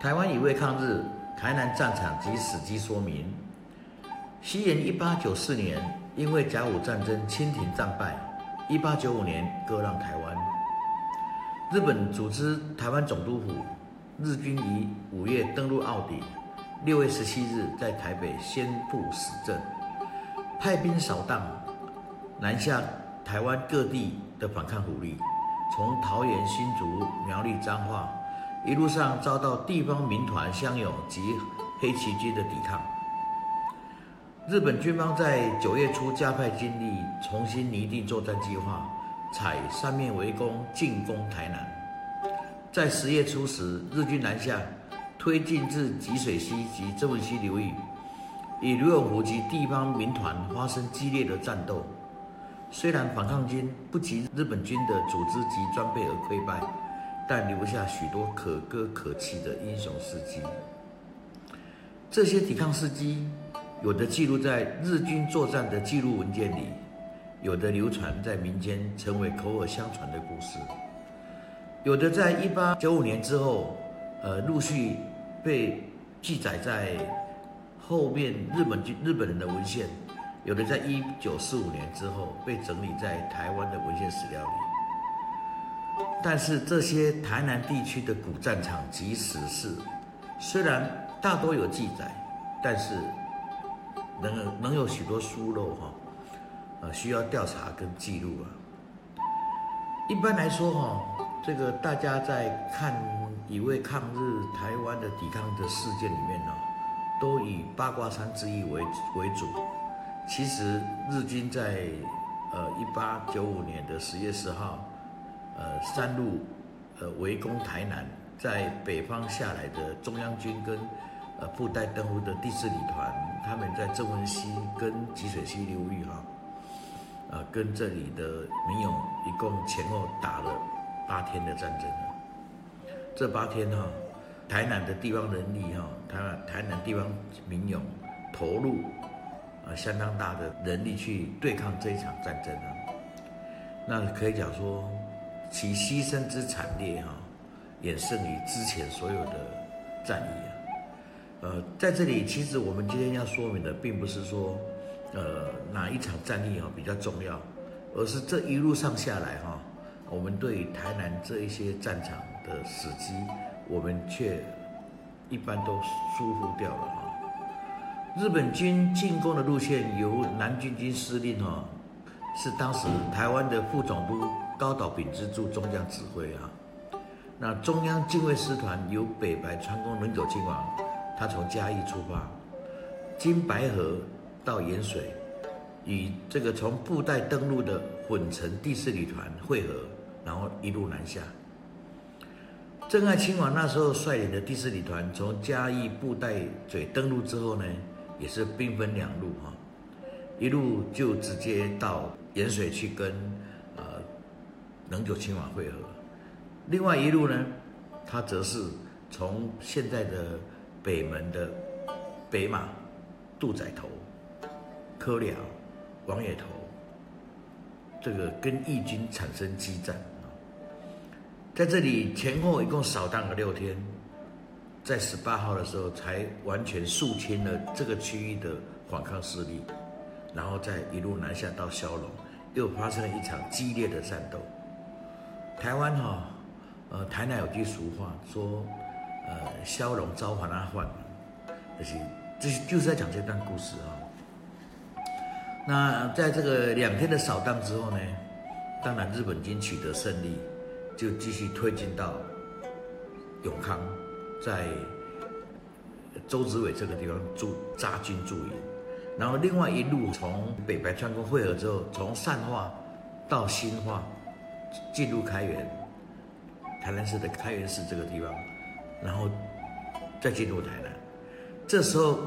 台湾已为抗日台南战场及史迹说明。西元一八九四年，因为甲午战争清廷战败，一八九五年割让台湾。日本组织台湾总督府，日军于五月登陆澳底，六月十七日在台北宣布死政，派兵扫荡，南下台湾各地的反抗武力，从桃园、新竹、苗栗、彰化。一路上遭到地方民团乡勇及黑旗军的抵抗。日本军方在九月初加派军力，重新拟定作战计划，采三面围攻进攻台南。在十月初时，日军南下，推进至吉水溪及曾文溪流域，与刘永福及地方民团发生激烈的战斗。虽然反抗军不及日本军的组织及装备而溃败。但留下许多可歌可泣的英雄事迹。这些抵抗事迹，有的记录在日军作战的记录文件里，有的流传在民间，成为口耳相传的故事。有的在一八九五年之后，呃，陆续被记载在后面日本军日本人的文献；有的在一九四五年之后被整理在台湾的文献史料里。但是这些台南地区的古战场及史事，虽然大多有记载，但是能能有许多疏漏哈，呃，需要调查跟记录啊。一般来说哈，这个大家在看一位抗日台湾的抵抗的事件里面呢，都以八卦山之役为为主。其实日军在呃一八九五年的十月十号。呃，三路呃围攻台南，在北方下来的中央军跟呃布袋登陆的第四旅团，他们在正文溪跟吉水溪流域哈，呃，跟这里的民勇一共前后打了八天的战争这八天哈，台南的地方人力哈，台台南地方民勇投入呃相当大的人力去对抗这一场战争啊，那可以讲说。其牺牲之惨烈哈，远胜于之前所有的战役啊。呃，在这里，其实我们今天要说明的，并不是说，呃，哪一场战役哈比较重要，而是这一路上下来哈，我们对台南这一些战场的死机，我们却一般都疏忽掉了哈。日本军进攻的路线由南军军司令哈，是当时台湾的副总督。高岛丙之助中将指挥啊，那中央禁卫师团由北白川宫能久亲王，他从嘉义出发，经白河到盐水，与这个从布袋登陆的混成第四旅团会合，然后一路南下。真爱亲王那时候率领的第四旅团从嘉义布袋嘴登陆之后呢，也是兵分两路哈，一路就直接到盐水去跟。能久亲王会合，另外一路呢，他则是从现在的北门的北马、杜仔头、柯寮、王野头，这个跟义军产生激战，在这里前后一共扫荡了六天，在十八号的时候才完全肃清了这个区域的反抗势力，然后再一路南下到骁龙，又发生了一场激烈的战斗。台湾哈，呃，台南有句俗话说，呃，骁龙召唤阿焕，就是这就是在讲这段故事啊。那在这个两天的扫荡之后呢，当然日本军取得胜利，就继续推进到永康，在周子伟这个地方驻扎军驻营，然后另外一路从北白川宫会合之后，从善化到新化。进入开元，台南市的开元市这个地方，然后再进入台南。这时候，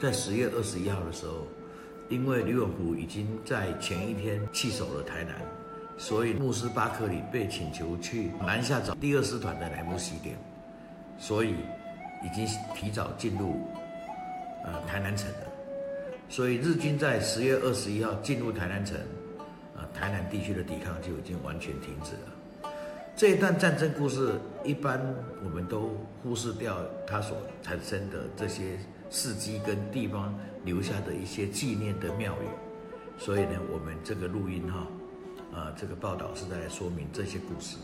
在十月二十一号的时候，因为刘永福已经在前一天弃守了台南，所以穆斯巴克里被请求去南下找第二师团的乃木西点，所以已经提早进入呃台南城了。所以日军在十月二十一号进入台南城。台南地区的抵抗就已经完全停止了。这一段战争故事，一般我们都忽视掉它所产生的这些事迹跟地方留下的一些纪念的庙宇。所以呢，我们这个录音哈，啊，这个报道是在说明这些故事。